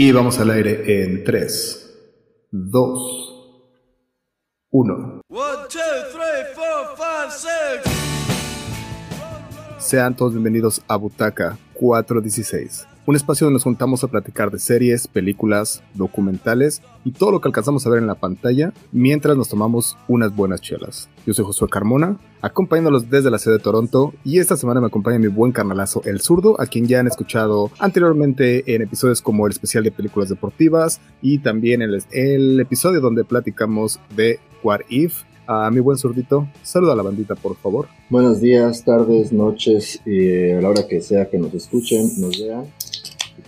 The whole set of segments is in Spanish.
Y vamos al aire en 3, 2, 1. Sean todos bienvenidos a Butaca 416 un espacio donde nos juntamos a platicar de series, películas, documentales y todo lo que alcanzamos a ver en la pantalla mientras nos tomamos unas buenas chelas. Yo soy Josué Carmona, acompañándolos desde la sede de Toronto y esta semana me acompaña mi buen carnalazo El Zurdo, a quien ya han escuchado anteriormente en episodios como el especial de películas deportivas y también el, el episodio donde platicamos de What If, a mi buen zurdito. Saluda a la bandita, por favor. Buenos días, tardes, noches y a la hora que sea que nos escuchen, nos vean.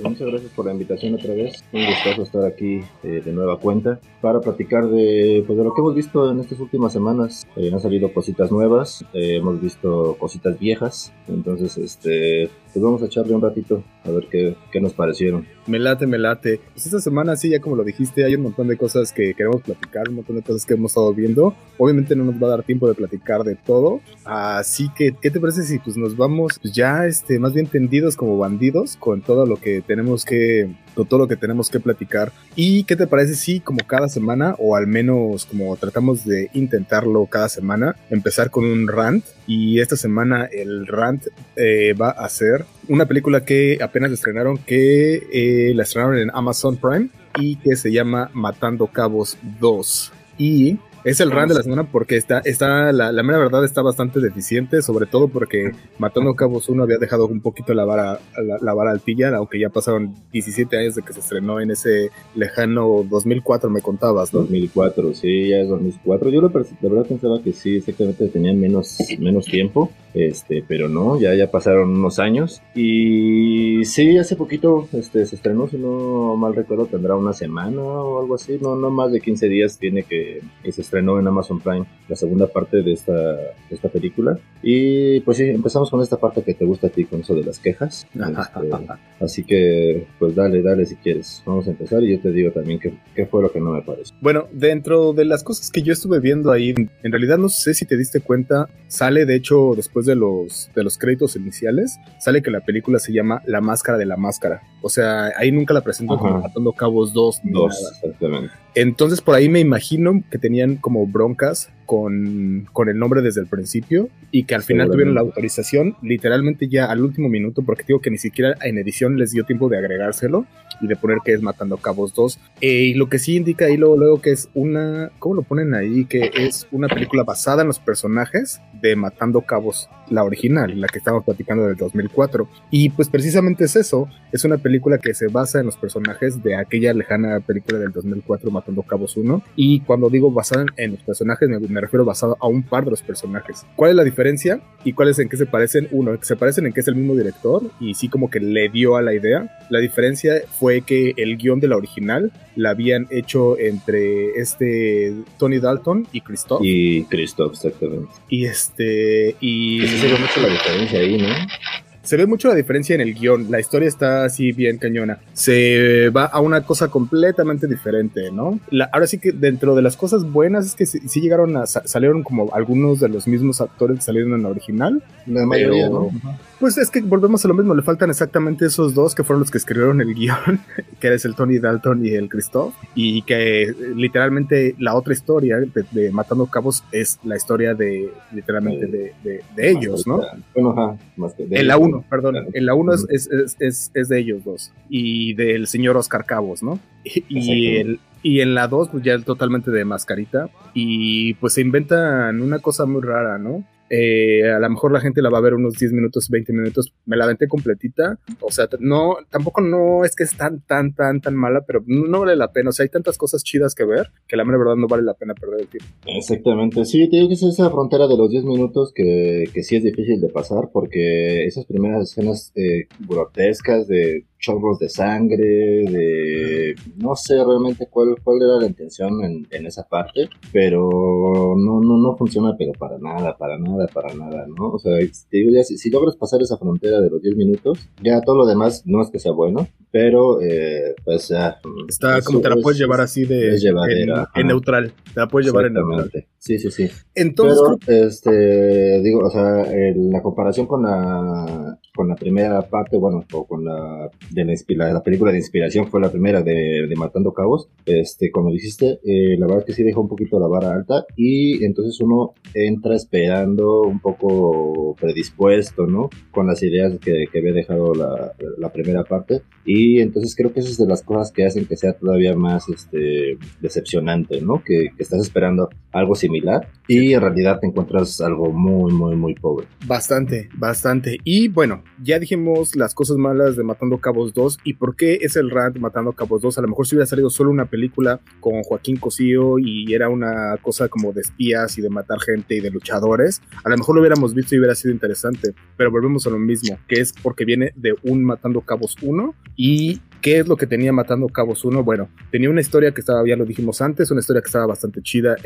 Muchas gracias por la invitación otra vez. Un gusto estar aquí eh, de nueva cuenta para platicar de, pues, de lo que hemos visto en estas últimas semanas. Eh, han salido cositas nuevas, eh, hemos visto cositas viejas. Entonces, este, pues vamos a echarle un ratito a ver qué, qué nos parecieron. Me late, me late. Pues esta semana, sí, ya como lo dijiste, hay un montón de cosas que queremos platicar, un montón de cosas que hemos estado viendo. Obviamente no nos va a dar tiempo de platicar de todo. Así que, ¿qué te parece si pues nos vamos ya este, más bien tendidos como bandidos con todo lo que tenemos que, todo lo que tenemos que platicar? ¿Y qué te parece si como cada semana, o al menos como tratamos de intentarlo cada semana, empezar con un rant? Y esta semana el rant eh, va a ser una película que apenas estrenaron, que eh, la estrenaron en Amazon Prime y que se llama Matando Cabos 2. Y es el run de la semana porque está, está la, la, mera verdad está bastante deficiente, sobre todo porque Matando Cabos 1 había dejado un poquito la vara, la, la, vara altilla, aunque ya pasaron 17 años de que se estrenó en ese lejano 2004, me contabas, ¿no? 2004, sí, ya es 2004. Yo la, verdad pensaba que sí, exactamente tenían menos, menos tiempo, este, pero no, ya, ya pasaron unos años. Y sí, hace poquito este, se estrenó, si no mal recuerdo, tendrá una semana o algo así, no, no más de 15 días tiene que, que se estrenó en Amazon Prime la segunda parte de esta, de esta película. Y pues sí, empezamos con esta parte que te gusta a ti, con eso de las quejas. Este, así que, pues dale, dale si quieres. Vamos a empezar y yo te digo también qué, qué fue lo que no me pareció. Bueno, dentro de las cosas que yo estuve viendo ahí, en realidad no sé si te diste cuenta, sale de hecho después de los, de los créditos iniciales, sale que la película se llama La Máscara de la Máscara. O sea, ahí nunca la presento como Matando Cabos 2. Dos, exactamente. Entonces por ahí me imagino que tenían como broncas con, con, el nombre desde el principio y que al final tuvieron la autorización literalmente ya al último minuto porque digo que ni siquiera en edición les dio tiempo de agregárselo y de poner que es Matando Cabos 2 eh, y lo que sí indica ahí luego, luego que es una, ¿cómo lo ponen ahí? Que es una película basada en los personajes de Matando Cabos, la original, la que estamos platicando del 2004 y pues precisamente es eso, es una película que se basa en los personajes de aquella lejana película del 2004 Matando Cabos 1 y cuando digo basada en los personajes me, me refiero basado a un par de los personajes. ¿Cuál es la diferencia y cuáles en qué se parecen? Uno, se parecen en que es el mismo director y sí como que le dio a la idea. La diferencia fue que el guion de la original la habían hecho entre este Tony Dalton y Christoph. Y Christoph, exactamente. Y este, y... se ve mucho la diferencia ahí, ¿no? Se ve mucho la diferencia en el guion. La historia está así bien cañona. Se va a una cosa completamente diferente, ¿no? La, ahora sí que dentro de las cosas buenas es que sí, llegaron a salieron como algunos de los mismos actores que salieron en la original. La mayoría, ¿no? Pues es que volvemos a lo mismo, le faltan exactamente esos dos que fueron los que escribieron el guion, que es el Tony Dalton y el Christoph, y que literalmente la otra historia de, Matando Cabos es la historia de literalmente de, de, ellos, ¿no? Bueno, ajá, más que de en la 1, perdón, en la 1 es, es, es, de ellos dos, y del señor Oscar Cabos, ¿no? Y, el, y en la 2 pues ya es totalmente de mascarita, y pues se inventan una cosa muy rara, ¿no? Eh, a lo mejor la gente la va a ver unos 10 minutos, 20 minutos. Me la aventé completita. O sea, no, tampoco no es que es tan, tan, tan, tan mala, pero no, vale la pena. O sea, hay tantas cosas chidas que ver que la verdad no vale la pena perder el tiempo. Exactamente. Sí, te digo que es esa frontera de los 10 minutos que, que sí es difícil de pasar porque esas primeras escenas eh, grotescas de chorros de sangre, de no sé realmente cuál, cuál era la intención en, en, esa parte, pero no, no, no funciona pero para nada, para nada, para nada, ¿no? O sea, te digo ya, si, si logras pasar esa frontera de los 10 minutos, ya todo lo demás no es que sea bueno, pero eh, pues ya... Está como te la puedes llevar así de... en, neutral, te la puedes llevar en neutral. Sí, sí, sí. Entonces... Pero, este, digo, o sea, la comparación con la con la primera parte, bueno, o con la de la, la película de inspiración fue la primera de, de Matando Cabos, este, como dijiste, eh, la verdad que sí dejó un poquito la vara alta y entonces uno entra esperando un poco predispuesto, ¿no? Con las ideas que, que había dejado la, la, primera parte y entonces creo que eso es de las cosas que hacen que sea todavía más este, decepcionante, ¿no? Que, que estás esperando algo similar y en realidad te encuentras algo muy, muy, muy pobre. Bastante, bastante. Y bueno, ya dijimos las cosas malas de Matando Cabos 2 y por qué es el rant Matando Cabos 2. A lo mejor si hubiera salido solo una película con Joaquín Cosío y era una cosa como de espías y de matar gente y de luchadores, a lo mejor lo hubiéramos visto y hubiera sido interesante. Pero volvemos a lo mismo, que es porque viene de un Matando Cabos 1 y ¿Qué es lo que tenía Matando Cabos 1? Bueno, tenía una historia que estaba, ya lo dijimos antes, una historia que estaba bastante chida,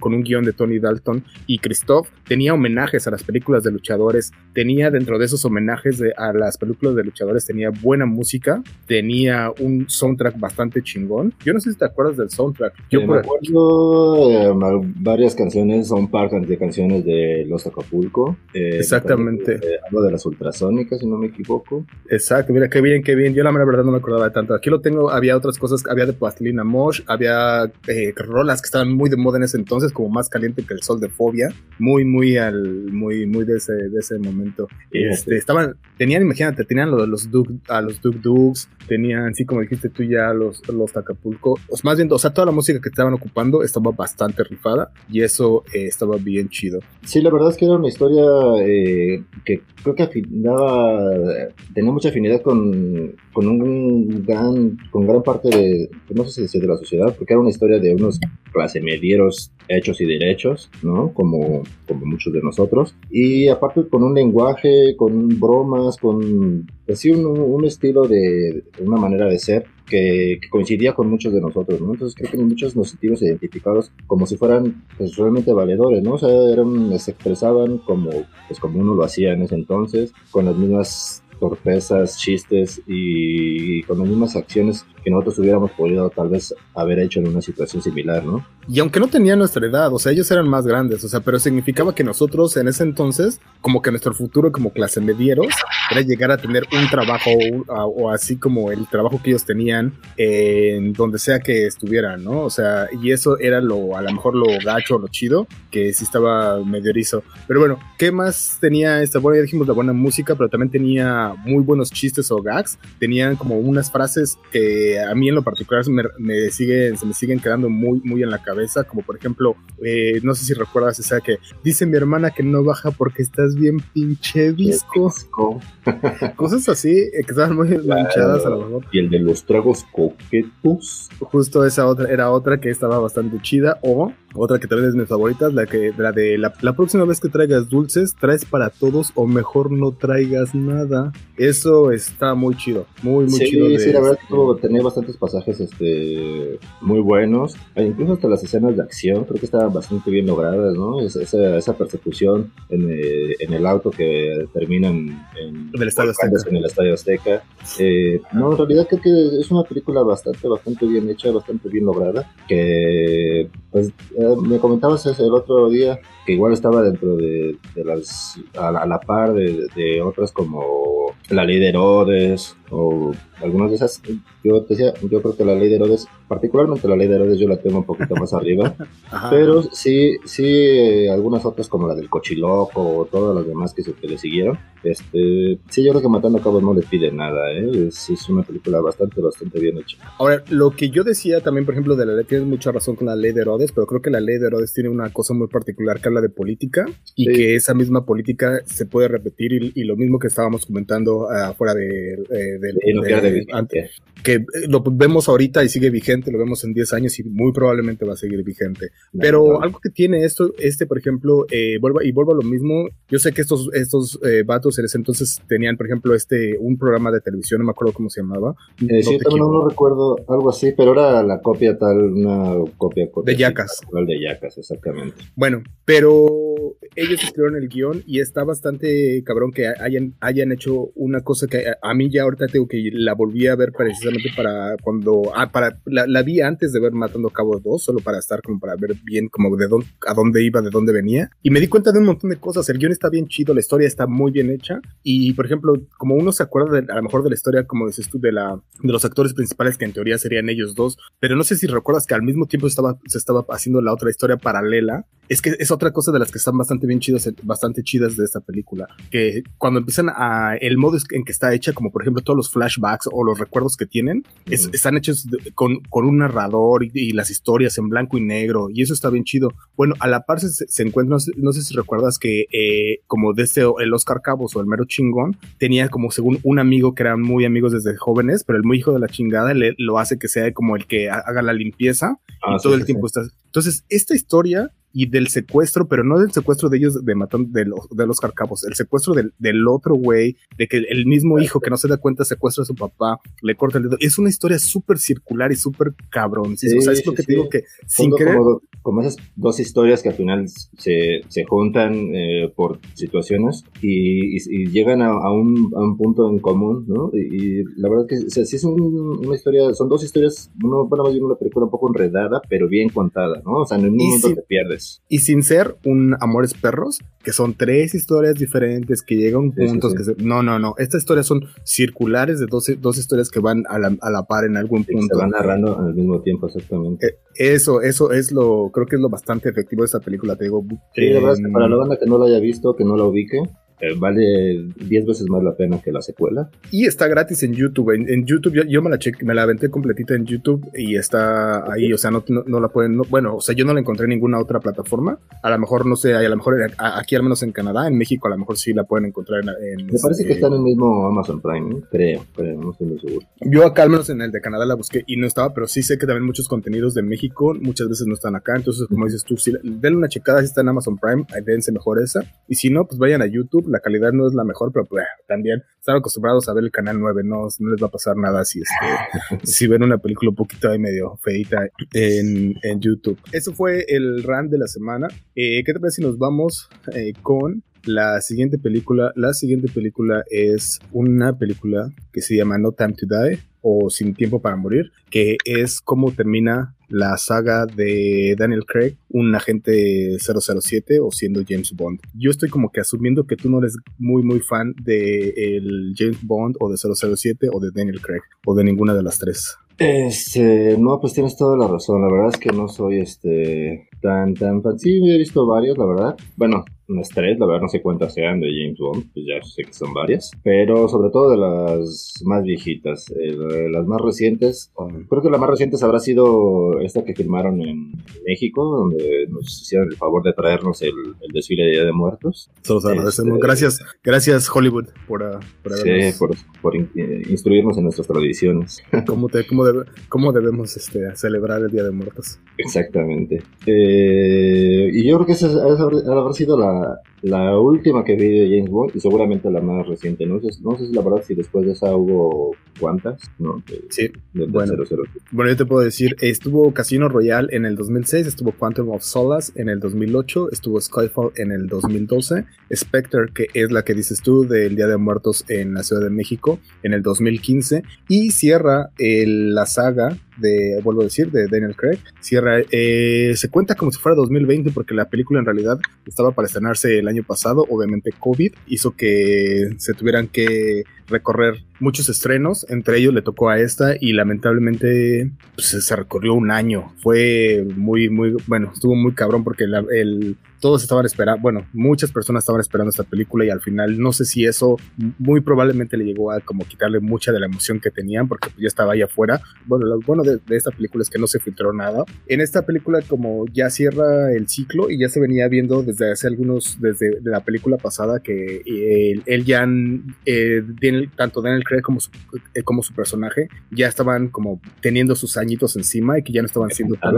con un guion de Tony Dalton y Christoph. Tenía homenajes a las películas de luchadores, tenía dentro de esos homenajes a las películas de luchadores, tenía buena música, tenía un soundtrack bastante chingón. Yo no sé si te acuerdas del soundtrack. Yo eh, me acuerdo eh, varias canciones, son partes de canciones de Los Acapulco. Eh, Exactamente. algo de las ultrasónicas, si no me equivoco. Exacto, mira qué bien, qué bien. Yo la verdad no me acordaba tanto. Aquí lo tengo, había otras cosas, había de Plastilina Mosh, había eh, rolas que estaban muy de moda en ese entonces, como Más Caliente que el Sol de Fobia, muy, muy al, muy, muy de ese, de ese momento. Este, estaban, tenían, imagínate, tenían los, los a los Duke Dukes, tenían, sí, como dijiste tú ya, los, los Acapulco, o más bien, o sea, toda la música que estaban ocupando estaba bastante rifada y eso eh, estaba bien chido. Sí, la verdad es que era una historia eh, que creo que afinaba, tenía mucha afinidad con, con un gran, con gran parte de, no sé si de la sociedad, porque era una historia de unos clase medieros hechos y derechos, ¿no? Como, como muchos de nosotros. Y aparte con un lenguaje, con bromas, con así un, un, estilo de, una manera de ser que, coincidía con muchos de nosotros, ¿no? Entonces creo que muchos nos sentimos identificados como si fueran pues, realmente valedores, ¿no? O sea, eran, se expresaban como, pues, como uno lo hacía en ese entonces, con las mismas torpezas, chistes y con las mismas acciones que nosotros hubiéramos podido tal vez haber hecho en una situación similar, ¿no? Y aunque no tenían nuestra edad, o sea, ellos eran más grandes, o sea, pero significaba que nosotros en ese entonces, como que nuestro futuro como clase medieros, era llegar a tener un trabajo o, así como el trabajo que ellos tenían en donde sea que estuvieran, ¿no? O sea, y eso era lo, a lo mejor lo gacho, lo chido, que sí estaba medio erizo. Pero bueno, ¿qué más tenía esta? Bueno, ya dijimos la buena música, pero también tenía muy buenos chistes o gags, tenían como unas frases que a mí en lo particular me, siguen, se me siguen quedando muy, muy en la cabeza, como por ejemplo, eh, no sé si recuerdas esa que dice mi hermana que no baja porque estás bien pinche disco. Cosas así, eh, que estaban muy manchadas a lo mejor. Y el de los tragos coquetos. Justo esa otra, era otra que estaba bastante chida, o otra que también es mi favorita, la que la de la, próxima vez que traigas dulces, traes para todos o mejor no traigas nada. Eso está muy chido, muy muy chido. Sí, la verdad tenía bastantes pasajes este muy buenos, e incluso hasta las escenas de acción, creo que estaban bastante bien logradas, ¿no? Esa, esa persecución en, eh, en, el auto que terminan en, el Estadio Azteca. En el Estadio Azteca. Eh, no, en realidad creo que es una película bastante, bastante bien hecha, bastante bien lograda, que pues eh, me comentabas el otro día que igual estaba dentro de, las a la, par de, de, otras como la ley de Herodes o algunas de esas yo decía yo creo que la ley de Herodes particularmente la ley de Herodes yo la tengo un poquito más arriba pero sí sí eh, algunas otras como la del cochiloco o todas las demás que, se, que le siguieron este sí yo creo que matando a cabos no le pide nada ¿eh? es, es, una película bastante bastante bien hecha. Ahora lo que yo decía también por ejemplo de la ley tienes mucha razón con la ley de Herodes pero creo que la ley de Herodes tiene una cosa muy particular que de política y que esa misma política se puede repetir y, lo mismo que estábamos comentando afuera de, de, antes, que eh, lo vemos ahorita y sigue vigente, lo vemos en 10 años y muy probablemente va a seguir vigente. Pero algo que tiene esto, este por ejemplo, eh, y vuelvo a lo mismo, yo sé que estos, estos eh, vatos en ese entonces tenían, por ejemplo, este, un programa de televisión, no me acuerdo cómo se llamaba. Eh, no sí, no, recuerdo algo así, pero era la copia tal, una copia, de Yacas. De Yacas, exactamente. Bueno, pero ellos escribieron el guion y está bastante cabrón que hayan, hayan hecho una cosa que a, mí ya ahorita tengo que la volví a ver precisamente para cuando, ah, para, la, vi antes de ver Matando Cabo 2, solo para estar como para ver bien como de dónde, a dónde iba, de dónde venía. Y me di cuenta de un montón de cosas. El guion está bien chido, la historia está muy bien hecha. Y por ejemplo, como uno se acuerda a lo mejor de la historia, como dices tú, de, la, de los actores principales que en teoría serían ellos dos, pero no sé si recuerdas que al mismo tiempo estaba, se estaba haciendo la otra historia paralela. Es que es otra cosa de las que están bastante bien chidas, bastante chidas de esta película. Que cuando empiezan a el modo en que está hecha, como por ejemplo todos los flashbacks o los recuerdos que tienen, están hechos con, con, un narrador y, las historias en blanco y negro. Y eso está bien chido. Bueno, a la par se, se encuentra, no sé, si recuerdas que eh, como desde el Oscar Cabos o el mero chingón, tenía como según un amigo que eran muy amigos desde jóvenes, pero el muy hijo de la chingada le, lo hace que sea como el que haga la limpieza y ah, todo el tiempo está. Entonces, esta historia y del secuestro, pero no del secuestro de ellos de matón de los, de los carcapos, el secuestro del, del otro güey, de que el mismo hijo que no se da cuenta secuestra a su papá, le corta el dedo. Es una historia súper circular y súper cabrón. ¿sí? o sea, es lo que te digo que sin querer. Como, esas dos historias que al final se, se juntan eh, por situaciones y, y, llegan a, a, un, a, un, punto en común, ¿no? Y, la verdad que o sea, sí es una historia, son dos historias, uno, bueno, más bien una película un poco enredada, pero bien contada, ¿no? O sea, en ningún momento te pierdes. Y sin ser un Amores Perros, que son tres historias diferentes, que llegan puntos, que no, no, no, estas historias son circulares de dos, dos historias que van a la, a la par en algún punto. Se van narrando al mismo tiempo, exactamente. Eh, eso, eso es lo, creo que es lo bastante efectivo de esta película, te digo. Sí, la verdad es que para la banda que no la haya visto, que no la ubique, eh, vale 10 veces más la pena que la secuela. Y está gratis en YouTube. En, YouTube yo, me la me la aventé completita en YouTube y está ahí, o sea, no, no, la pueden, bueno, o sea, yo no la encontré en ninguna otra plataforma. A lo mejor, no sé, a lo mejor aquí al menos en Canadá, en México a lo mejor sí la pueden encontrar en... me parece que está en el mismo Amazon Prime, creo, creo, no estoy muy seguro. Yo acá al menos en el de Canadá la busqué y no estaba, pero sí sé que también muchos contenidos de México muchas veces no están acá, entonces como dices tú, si denle una checada si está en Amazon Prime, dense mejor esa. Y si no, pues vayan a YouTube la calidad no es la mejor, pero pues, también están acostumbrados a ver el canal 9, no, no les va a pasar nada si, este, si ven una película un poquito ahí medio feita en, en YouTube. Eso fue el run de la semana. Eh, ¿Qué te parece si nos vamos eh, con la siguiente película? La siguiente película es una película que se llama No Time to Die o Sin Tiempo para Morir, que es cómo termina la saga de Daniel Craig, un agente 007 o siendo James Bond. Yo estoy como que asumiendo que tú no eres muy muy fan de el James Bond o de 007 o de Daniel Craig o de ninguna de las tres. Este, no, pues tienes toda la razón. La verdad es que no soy este tan tan fan. Sí, he visto varios, la verdad. Bueno, unas tres, la verdad no sé cuántas sean de James Bond, pues ya sé que son varias, pero sobre todo de las más viejitas, eh, las más recientes, creo que la más reciente habrá sido esta que filmaron en México, donde nos hicieron el favor de traernos el, desfile de Día de Muertos. Todos agradecemos, este, gracias, gracias Hollywood por, uh, por Sí, por, eh, instruirnos en nuestras tradiciones. ¿Cómo, te, cómo, cómo debemos este, celebrar el Día de Muertos? Exactamente. Eh, y yo creo que esa habrá sido la uh, la, última que vi de James Bond y seguramente la más reciente. No sé, no sé si la verdad si después de esa hubo cuántas. No, sí, bueno, bueno, yo te puedo decir, estuvo Casino Royale en el 2006, estuvo Quantum of Solace en el 2008, estuvo Skyfall en el 2012, Spectre, que es la que dices tú del Día de Muertos en la Ciudad de México, en el 2015, y cierra la saga de, vuelvo a decir, de Daniel Craig. Cierra, eh, se cuenta como si fuera 2020 porque la película en realidad estaba para estrenarse el año pasado. Obviamente COVID hizo que se tuvieran que recorrer muchos estrenos, entre ellos le tocó a esta y lamentablemente pues, se recorrió un año. Fue muy, muy, bueno, estuvo muy cabrón porque el, todos estaban esperando, bueno, muchas personas estaban esperando esta película y al final no sé si eso muy probablemente le llegó a como quitarle mucha de la emoción que tenían porque ya estaba ahí afuera. Bueno, lo bueno de, esta película es que no se filtró nada. En esta película como ya cierra el ciclo y ya se venía viendo desde hace algunos, desde la película pasada que él, ya, eh, Daniel, tanto Daniel Craig como su, eh, como su personaje ya estaban como teniendo sus añitos encima y que ya no estaban siendo tan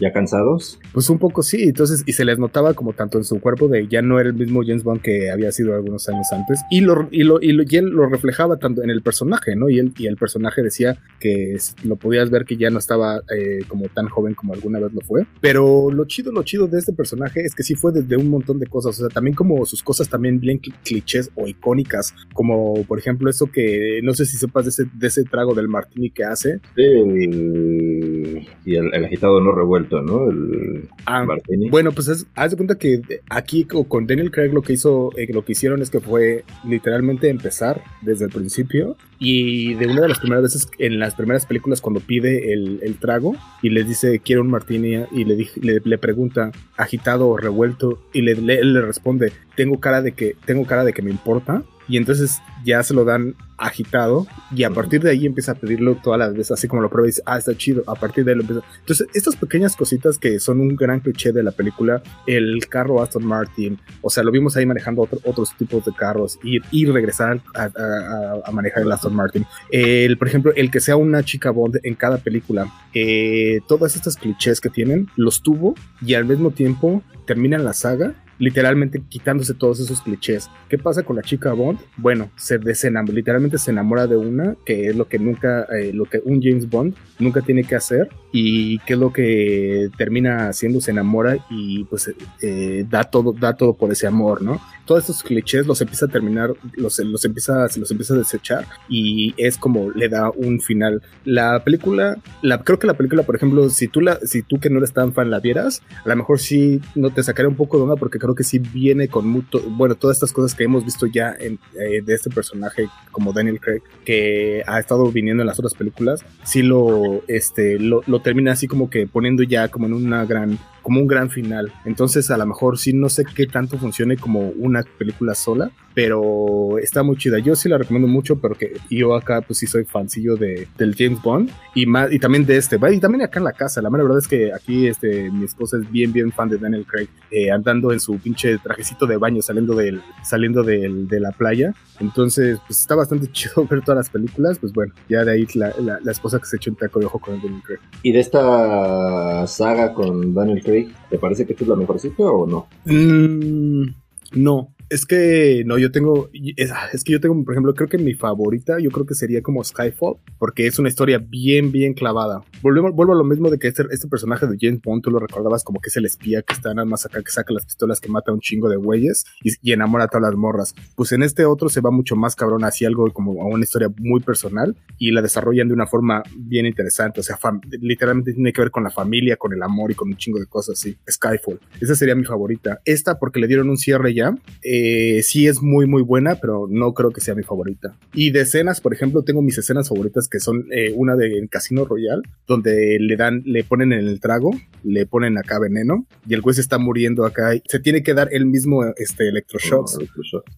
¿Ya cansados? Pues un poco sí, entonces, y se les notaba como tanto en su cuerpo de ya no era el mismo James Bond que había sido algunos años antes, y lo, y lo, y, lo, y él lo reflejaba tanto en el personaje, ¿no? Y, él, y el personaje decía que lo podías ver que ya no estaba eh, como tan joven como alguna vez lo fue, pero lo chido, lo chido de este personaje es que sí fue desde un montón de cosas, o sea, también como sus cosas también bien clichés o icónicas, como por ejemplo eso que no sé si sepas de ese, de ese trago del martini que hace. y el, agitado no revuelto, ¿no? El ah, martini. Bueno, pues haz de cuenta que aquí con Daniel Craig lo que hizo, eh, lo que hicieron es que fue literalmente empezar desde el principio y de una de las primeras veces en las primeras películas cuando pide el, el trago y les dice quiero un martini y le, le, le pregunta agitado o revuelto y le, él le responde tengo cara de que tengo cara de que me importa y entonces ya se lo dan agitado y a partir de ahí empieza a pedirlo todas las veces, así como lo prueba y dice, ah, está chido, a partir de ahí lo empieza. Entonces, estas pequeñas cositas que son un gran cliché de la película, el carro Aston Martin, o sea, lo vimos ahí manejando otros tipos de carros, ir y regresar a, manejar el Aston Martin. El, por ejemplo, el que sea una chica Bond en cada película, eh, todas estas clichés que tienen, los tuvo y al mismo tiempo terminan la saga literalmente quitándose todos esos clichés. ¿Qué pasa con la chica Bond? Bueno, se desenamora, literalmente se enamora de una, que es lo que nunca, eh, lo que un James Bond nunca tiene que hacer y que es lo que termina haciendo, se enamora y pues eh, da todo, da todo por ese amor, ¿no? Todos estos clichés los empieza a terminar, los, los empieza, se los empieza a desechar y es como le da un final. La película, la, creo que la película, por ejemplo, si tú la, si tú que no eres tan fan la vieras, a lo mejor sí no te sacaría un poco de onda porque creo que sí viene con mucho, bueno, todas estas cosas que hemos visto ya en, eh, de este personaje como Daniel Craig, que ha estado viniendo en las otras películas, sí lo, este, lo, lo termina así como que poniendo ya como en una gran como un gran final. Entonces, a lo mejor sí no sé qué tanto funcione como una película sola, pero está muy chida. Yo sí la recomiendo mucho, pero que yo acá pues sí soy fancillo de, del James Bond y más y también de este, y también acá en la casa. La verdad es que aquí este mi esposa es bien bien fan de Daniel Craig, eh, andando en su pinche trajecito de baño saliendo del saliendo del, de la playa. Entonces, pues está bastante chido ver todas las películas, pues bueno, ya de ahí la, la, esposa que se echó un taco de ojo con Daniel Craig. ¿Y de esta saga con Daniel Craig ¿te parece que esta es la mejorcita o no? Mm, no, es que no, yo tengo, es, que yo tengo, por ejemplo, creo que mi favorita, yo creo que sería como Skyfall, porque es una historia bien, bien clavada. Volvemos, vuelvo a lo mismo de que este, este personaje de James Bond, tú lo recordabas como que es el espía que está nada más acá, que saca las pistolas, que mata a un chingo de güeyes y, enamora a todas las morras. Pues en este otro se va mucho más cabrón hacia algo como a una historia muy personal y la desarrollan de una forma bien interesante. O sea, literalmente tiene que ver con la familia, con el amor y con un chingo de cosas así. Skyfall. Esa sería mi favorita. Esta porque le dieron un cierre ya. Eh, sí es muy muy buena, pero no creo que sea mi favorita. Y de escenas, por ejemplo, tengo mis escenas favoritas que son eh, una de Casino Royal, donde le dan, le ponen en el trago, le ponen acá veneno y el juez está muriendo acá. Se tiene que dar el mismo este electroshocks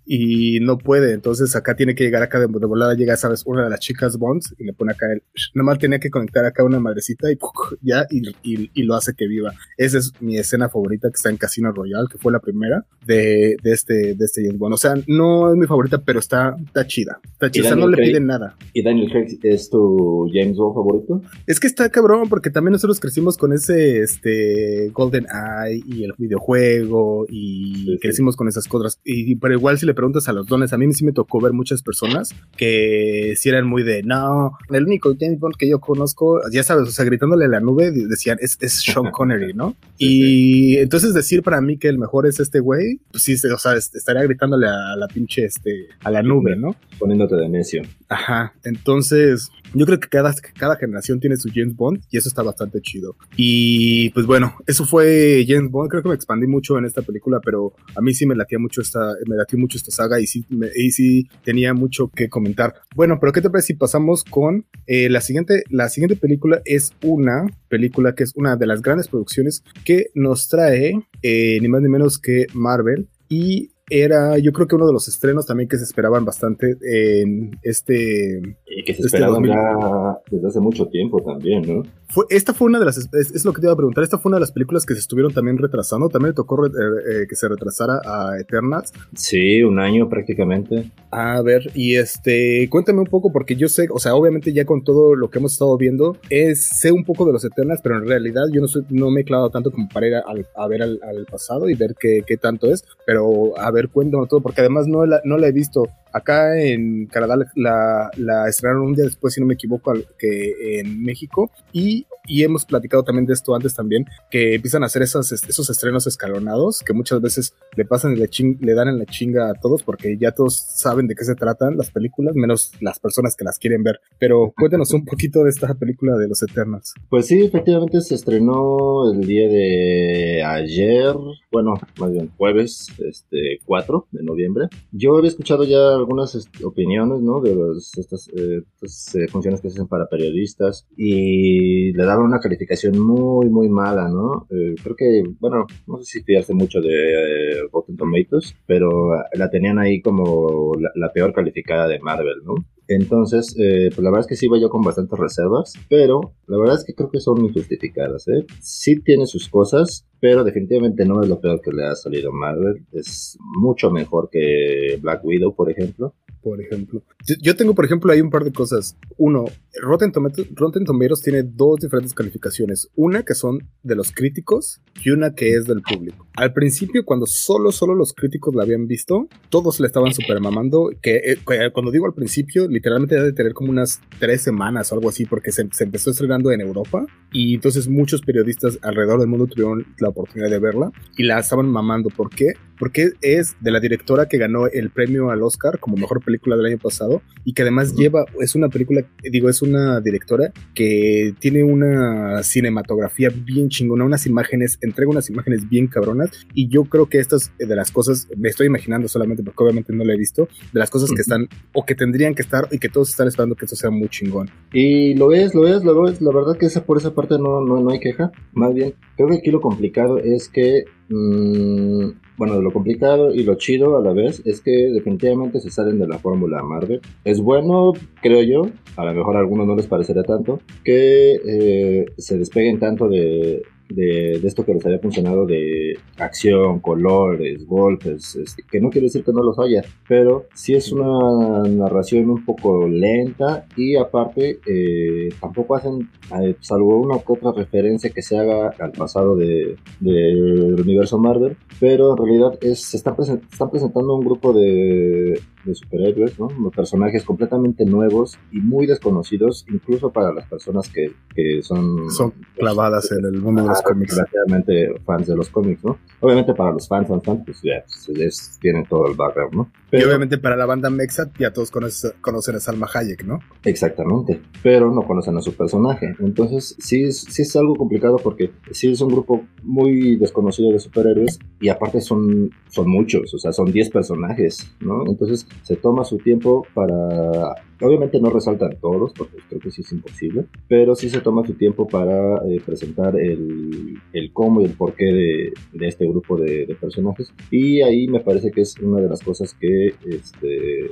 y no puede. Entonces acá tiene que llegar acá de, volada, llega, sabes, una de las chicas Bonds y le pone acá el. Nomás tenía que conectar acá una madrecita y ya y, y, lo hace que viva. Esa es mi escena favorita que está en Casino Royal, que fue la primera de, de este de, este James Bond. O sea, no es mi favorita, pero está, está chida. Está chida, no le piden nada. ¿Y Daniel Craig es tu James Bond favorito? Es que está cabrón, porque también nosotros crecimos con ese este Golden Eye y el videojuego y crecimos con esas cosas. Y, pero igual si le preguntas a los dones, a mí sí me tocó ver muchas personas que si eran muy de, no, el único James Bond que yo conozco, ya sabes, o sea, gritándole a la nube, decían, es, es Sean Connery, ¿no? y entonces decir para mí que el mejor es este güey, pues sí, o sea, estaría gritándole a la pinche, este, a la nube, ¿no? Poniéndote de necio. Ajá, entonces yo creo que cada, cada generación tiene su James Bond y eso está bastante chido. Y pues bueno, eso fue James Bond, creo que me expandí mucho en esta película, pero a mí sí me latía mucho esta, me latía mucho esta saga y sí, y sí tenía mucho que comentar. Bueno, pero ¿qué te parece si pasamos con eh, la siguiente, la siguiente película es una película que es una de las grandes producciones que nos trae eh, ni más ni menos que Marvel y era yo creo que uno de los estrenos también que se esperaban bastante en este... Y que se este esperaban ya desde hace mucho tiempo también, ¿no? Fue, esta fue una de las, es, lo que te iba a preguntar, esta fue una de las películas que se estuvieron también retrasando, también le tocó eh, eh, que se retrasara a Eternals. Sí, un año prácticamente. A ver, y este, cuéntame un poco, porque yo sé, o sea, obviamente ya con todo lo que hemos estado viendo, es, sé un poco de los Eternals, pero en realidad yo no, soy, no me he clavado tanto como para ir a, ver al, pasado y ver qué, qué, tanto es, pero a ver, cuéntame todo, porque además no la, no la he visto. Acá en Canadá la, estrenaron un día después, si no me equivoco, que en México. Y, y, hemos platicado también de esto antes también, que empiezan a hacer esos, esos estrenos escalonados, que muchas veces le pasan y le, le dan en la chinga a todos, porque ya todos saben de qué se tratan las películas, menos las personas que las quieren ver. Pero cuéntanos un poquito de esta película de los Eternals. Pues sí, efectivamente se estrenó el día de ayer, bueno, más bien jueves, este 4 de noviembre. Yo había escuchado ya algunas opiniones, ¿no? De estas, eh, eh, funciones que se hacen para periodistas y le daban una calificación muy, muy mala, ¿no? Eh, creo que, bueno, no sé si fiarse mucho de Rotten Tomatoes, pero la tenían ahí como la peor calificada de Marvel, ¿no? Entonces, eh, pues la verdad es que sí iba yo con bastantes reservas, pero la verdad es que creo que son injustificadas. ¿eh? Sí tiene sus cosas, pero definitivamente no es lo peor que le ha salido a Marvel. Es mucho mejor que Black Widow, por ejemplo por ejemplo. Yo, tengo, por ejemplo, ahí un par de cosas. Uno, Rotten Tomatoes, Rotten Tomatoes tiene dos diferentes calificaciones. Una que son de los críticos y una que es del público. Al principio, cuando solo, solo los críticos la habían visto, todos le estaban super mamando. Que eh, cuando digo al principio, literalmente debe tener como unas tres semanas o algo así, porque se, se empezó estrenando en Europa. Y entonces muchos periodistas alrededor del mundo tuvieron la oportunidad de verla y la estaban mamando. ¿Por qué? Porque es de la directora que ganó el premio al Oscar como mejor película del año pasado y que además lleva, es una película, digo, es una directora que tiene una cinematografía bien chingona, unas imágenes, entrega unas imágenes bien cabronas y yo creo que estas de las cosas, me estoy imaginando solamente porque obviamente no la he visto, de las cosas que están o que tendrían que estar y que todos están esperando que esto sea muy chingón. Y lo es, lo es, lo es, la verdad que esa, por esa parte no, no, no hay queja, más bien, creo que aquí lo complicado es que Mm, bueno, lo complicado y lo chido a la vez es que definitivamente se salen de la fórmula Marvel. Es bueno, creo yo, a lo mejor a algunos no les parecerá tanto, que eh, se despeguen tanto de, de, esto que les había funcionado de acción, colores, golpes, este, que no quiere decir que no los haya, pero sí es una narración un poco lenta y aparte eh, tampoco hacen, eh, salvo una u otra referencia que se haga al pasado del de, universo Marvel, pero en realidad es, se están presentando un grupo de, de superhéroes, ¿no? personajes completamente nuevos y muy desconocidos, incluso para las personas que, que son... Son clavadas en el mundo de los cómics. Relativamente fans de los cómics, ¿no? Obviamente para los fans, fans, fans pues ya pues, tienen todo el background, ¿no? y obviamente para la banda Mexat ya todos conocen, a Salma Hayek, ¿no? Exactamente, pero no conocen a su personaje. Entonces sí, sí es algo complicado porque sí es un grupo muy desconocido de superhéroes y aparte son, son muchos, o sea, son 10 personajes, ¿no? Entonces se toma su tiempo para Obviamente no resaltan todos, porque creo que sí es imposible, pero sí se toma su tiempo para eh, presentar el, el, cómo y el porqué de, de este grupo de, personajes. Y ahí me parece que es una de las cosas que, este,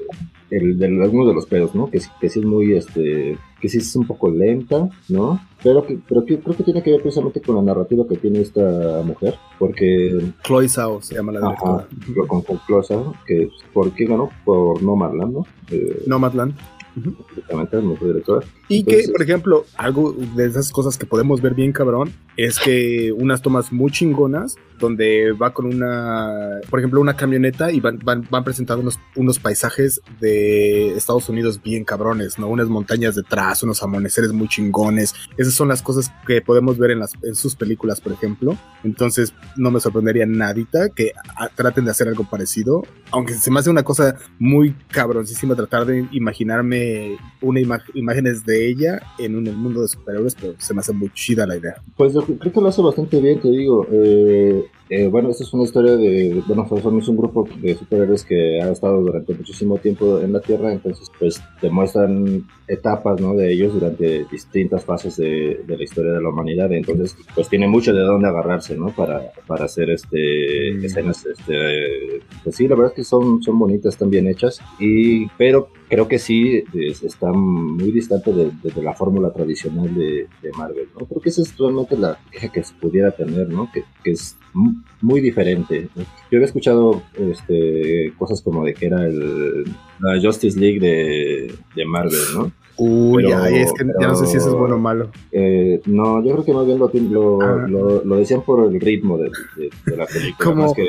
el, de algunos de los pedos, ¿no? Que, que sí es muy, este, que sí es un poco lenta, ¿no? Pero, que, pero que, creo que tiene que ver precisamente con la narrativa que tiene esta mujer, porque... Chloe Zhao se llama la directora. con, con Chloe Zhao, que ¿por qué ganó? Por Nomadland, ¿no? Eh, Nomadland. Y que, por ejemplo, algo de esas cosas que podemos ver bien cabrón es que unas tomas muy chingonas donde va con una, por ejemplo, una camioneta y van, van, van presentando unos, unos paisajes de Estados Unidos bien cabrones, ¿no? Unas montañas detrás, unos amaneceres muy chingones. Esas son las cosas que podemos ver en, las, en sus películas, por ejemplo. Entonces, no me sorprendería nadita que traten de hacer algo parecido. Aunque se me hace una cosa muy cabroncísima tratar de imaginarme una imágenes de ella en un mundo de superhéroes, pero se me hace muy chida la idea. Pues creo que lo hace bastante bien, te digo. Eh, you. Eh, bueno, esta es una historia de, bueno, somos un grupo de superhéroes que ha estado durante muchísimo tiempo en la Tierra, entonces pues demuestran etapas, ¿no? De ellos durante distintas fases de, de la historia de la humanidad, entonces pues tiene mucho de dónde agarrarse, ¿no? Para, para hacer este mm. escenas, este, pues sí, la verdad es que son, son bonitas, están bien hechas, y, pero creo que sí están muy distante de, la fórmula tradicional de, de, Marvel, ¿no? Creo que esa es realmente la queja que se pudiera tener, ¿no? Que, que es muy diferente. Yo había escuchado este, cosas como de que era el, la Justice League de, de Marvel, ¿no? Uy, es que ya no sé si eso es bueno o malo. Eh, no, yo creo que más bien lo, ah. lo, lo, decían por el ritmo de, la película. Como, que...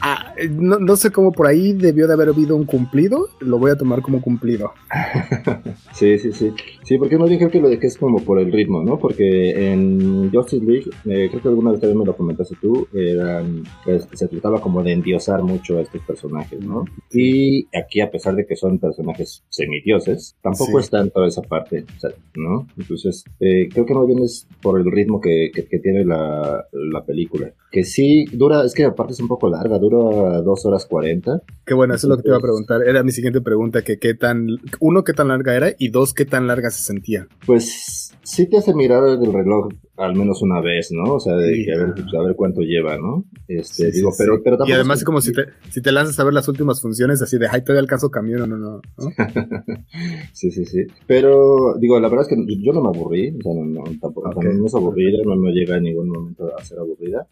ah, no, no, sé cómo por ahí debió de haber habido un cumplido, lo voy a tomar como cumplido. sí, sí, sí. Sí, porque no dije que lo dejé es como por el ritmo, ¿no? Porque en Justice League, eh, creo que alguna vez también me lo comentaste tú, eran, pues, se trataba como de endiosar mucho a estos personajes, ¿no? Y aquí, a pesar de que son personajes semidioses, tampoco están toda esa parte, ¿no? Entonces, eh, creo que más bien es por el ritmo que, que, tiene la, la, película. Que sí, dura, es que aparte es un poco larga, dura dos horas cuarenta. Qué bueno, eso es lo que te iba a preguntar. Era mi siguiente pregunta, que qué tan, uno, qué tan larga era y dos, qué tan larga se sentía. Pues sí te hace mirar el reloj al menos una vez, ¿no? O sea, de que a, ver, pues, a ver cuánto lleva, ¿no? Este, digo, pero, pero Y además, es como si te, si te lanzas a ver las últimas funciones, así de, ay, todavía alcanzo camión, no, no, no. sí, sí, sí. Pero, digo, la verdad es que yo no me aburrí, o sea, no, no tampoco, no es aburrida, no me llega en ningún momento a ser aburrida.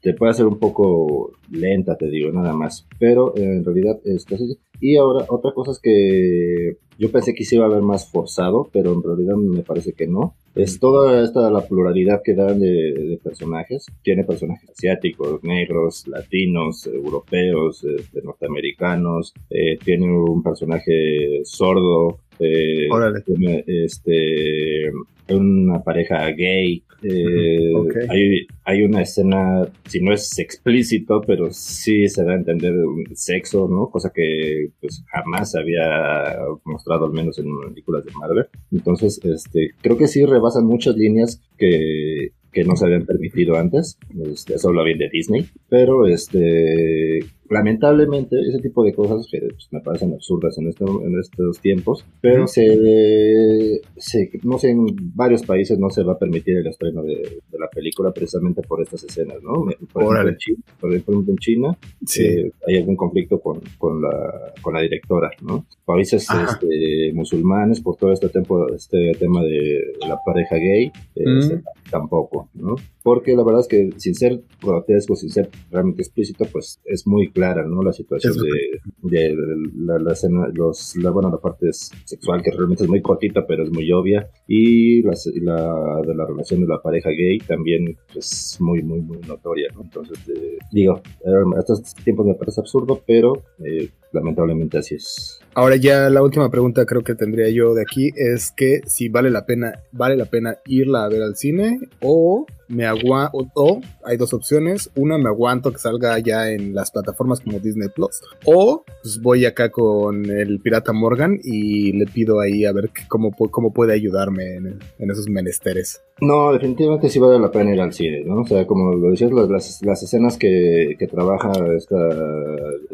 Te puede hacer un poco lenta, te digo, nada más. Pero en realidad es casi. Y ahora, otra cosa es que yo pensé que se iba a ver más forzado, pero en realidad me parece que no. Es toda esta la pluralidad que dan de, personajes. Tiene personajes asiáticos, negros, latinos, europeos, este, norteamericanos. Eh, tiene un personaje sordo. Eh, tiene, este, una pareja gay. Eh, hay, hay, una escena, si no es explícito, pero sí se da a entender un sexo, ¿no? Cosa que pues jamás había mostrado, al menos en películas de Marvel. Entonces, este, creo que sí rebasan muchas líneas que, que no se habían permitido antes. Este, eso habla bien de Disney. Pero este lamentablemente ese tipo de cosas que pues, me parecen absurdas en, en estos tiempos, pero se, no sé, en varios países no se va a permitir el estreno de, la película precisamente por estas escenas, ¿no? Por ejemplo, en China, por ejemplo, en China eh, hay algún conflicto con, con, la, con la directora, ¿no? Países este, musulmanes por todo este, este tema de la pareja gay, este, tampoco, ¿no? Porque la verdad es que sin ser grotesco, sin ser realmente explícito, pues es muy clara, ¿no? La situación de, la, la, escena, los, la, bueno, la parte sexual que realmente es muy cortita, pero es muy obvia. Y la, la de la relación de la pareja gay también es muy, muy, muy notoria, ¿no? Entonces, eh, digo, a estos tiempos me parece absurdo, pero eh, lamentablemente así es. Ahora ya la última pregunta creo que tendría yo de aquí es que si vale la pena, vale la pena irla a ver al cine o me aguanto, o, hay dos opciones, una me aguanto que salga ya en las plataformas como Disney Plus, o pues voy acá con el pirata Morgan y le pido ahí a ver cómo, cómo puede ayudarme en, esos menesteres. No, definitivamente sí vale la pena ir al cine, ¿no? O sea, como lo decías, las, las escenas que, que, trabaja esta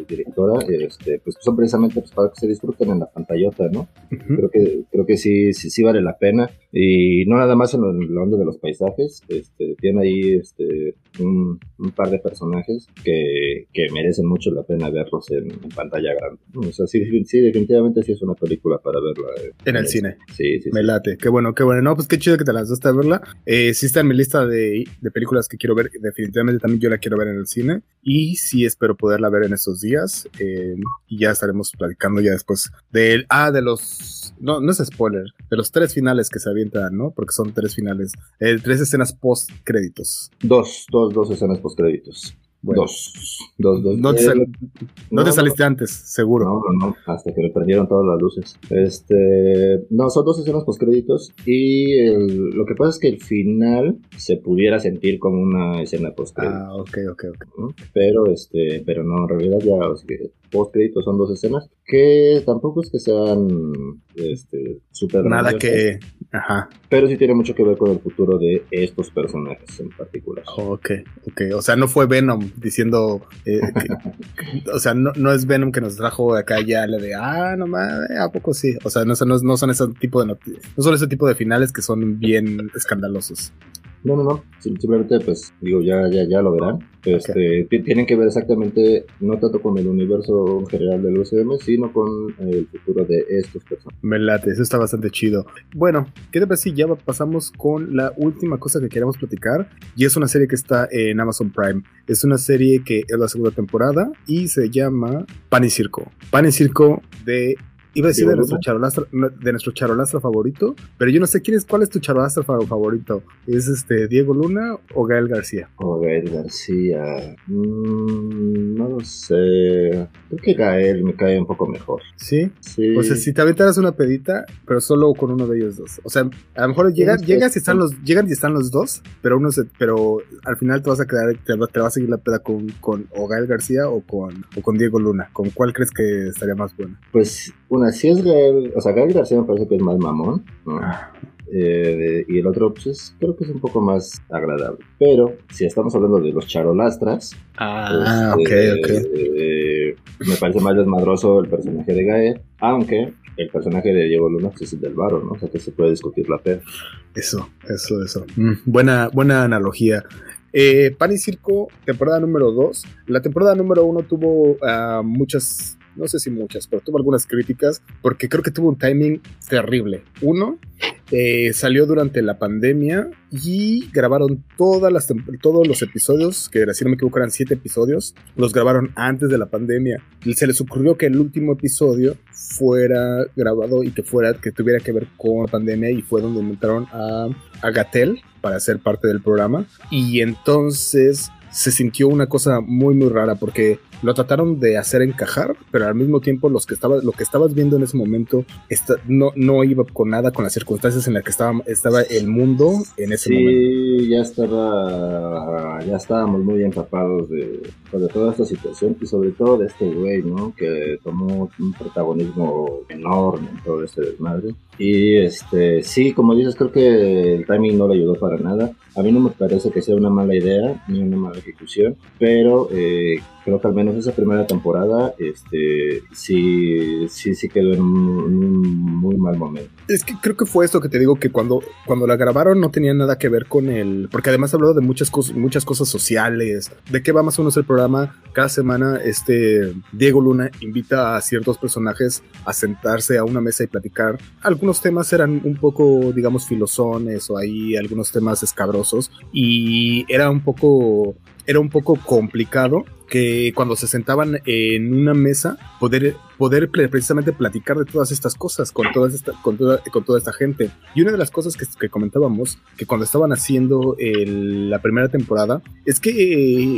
directora, este, pues son precisamente pues, para que se disfruten en la pantallota, ¿no? Creo que, creo que sí, sí, sí vale la pena. Y no nada más en la onda de los paisajes, este, tiene ahí este, un, par de personajes que, que, merecen mucho la pena verlos en, pantalla grande. O sea, sí, definitivamente sí es una película para verla. en, el cine. Sí, sí. Me late. Qué bueno, qué bueno. No, pues qué chido que te lanzaste a verla. Eh, sí está en mi lista de, de, películas que quiero ver. Definitivamente también yo la quiero ver en el cine. Y sí espero poderla ver en estos días. Eh, y ya estaremos platicando ya después de... Ah, de los... No, no es spoiler. De los tres finales que se avientan, ¿no? Porque son tres finales. Eh, tres escenas post créditos. Dos, dos, dos escenas post créditos. Dos. Dos, dos. No te, Eh, sal- no no, te saliste antes, seguro. No, no, no, hasta que me prendieron todas las luces. Este, no, son dos escenas postcréditos y el- lo que pasa es que el final se pudiera sentir como una escena postcréditos, Ah, ok, ok, ok. pero este, pero no, en realidad ya o sea, postcréditos son dos escenas que tampoco es que sean este súper Nada que. Ajá. pero sí tiene mucho que ver con el futuro de estos personajes en particular. Ok, ok. O sea, no fue Venom diciendo. eh, que- o sea, no, no es Venom que nos trajo acá ya la de. Ah, no mames, ¿a poco sí? O sea, no, son- no, no son ese tipo de No son ese tipo de finales que son bien escandalosos. No, no, no. Sim- Simplemente, pues, digo, ya, ya, ya lo verán. Este, ti- Tienen que ver exactamente, no tanto con el universo en general del UCM, sino con el futuro de estos personajes. Me late, eso está bastante chido. Bueno, ¿qué te parece si ya pasamos con la última cosa que queremos platicar? Y es una serie que está en Amazon Prime. Es una serie que es la segunda temporada y se llama Pan y Circo. Pan y Circo de... Iba a decir de ¿Diego nuestro, charolastra, de nuestro charolastra favorito, pero yo no sé quién es, cuál es tu charolastra fa- favorito. ¿Es este Diego Luna o Gael García? O Gael García. mm, no lo sé. Creo que Gael me cae un poco mejor. ¿Sí? Sí. O sea, si te aventaras una pedita, pero solo con uno de ellos dos. O sea, a lo mejor llegas sí. y están los, llegan y están los dos, pero uno se, pero al final te vas a quedar, te, te va a seguir la peda con, con o Gael García o con, o con Diego Luna. ¿Con cuál crees que estaría más bueno? Pues, una, si es Gael, o sea, Gael García me parece que es más mamón, ¿no? Eh, y el otro, pues, es- creo que es un poco más agradable. Pero, si estamos hablando de los charolastras, Ah, Este, ok, ok. eh, me parece más desmadroso el personaje de Gael, aunque el personaje de Diego Luna pues, es el del varo, ¿no? O sea que se puede discutir la pena. Eso, eso, eso. Mm, buena, buena analogía. Eh, Pan y Circo, temporada número 2. La temporada número 1 tuvo ah, muchas, no sé si muchas, pero tuvo algunas críticas porque creo que tuvo un timing terrible. Uno, eh, salió durante la pandemia y grabaron todas las, todos los episodios, que si no me equivoco eran siete episodios, los grabaron antes de la pandemia. Se les ocurrió que el último episodio fuera grabado y que fuera que tuviera que ver con la pandemia y fue donde inventaron a, a Gatel para ser parte del programa y entonces se sintió una cosa muy muy rara porque lo trataron de hacer encajar, pero al mismo tiempo los que estaba, lo que estabas viendo en ese momento esta- no, no iba con nada con las circunstancias en las que estaba, estaba el mundo en ese momento. Sí, ya estaba, ya estábamos muy empapados de, pues, de toda esta situación y sobre todo de este güey, ¿no? Que tomó un protagonismo enorme en todo este desmadre. Y este, sí, como dices, creo que el timing no le ayudó para nada. A mí no me parece que sea una mala idea ni una mala ejecución, pero eh, creo que al menos esa primera temporada, este, sí, sí, sí quedó en un, muy mal momento. Es que creo que fue esto que te digo que cuando, cuando la grabaron no tenía nada que ver con el. Porque además habló de muchas cosas, muchas cosas sociales. ¿De qué va más o menos el programa? Cada semana, este Diego Luna invita a ciertos personajes a sentarse a una mesa y platicar. Algunos temas eran un poco, digamos, filosones o ahí algunos temas escabrosos. Y era un poco. Era un poco complicado que cuando se sentaban en una mesa poder, poder pre- precisamente platicar de todas estas cosas con, todas esta, con, toda, con toda esta gente. Y una de las cosas que, que comentábamos, que cuando estaban haciendo el- la primera temporada, es que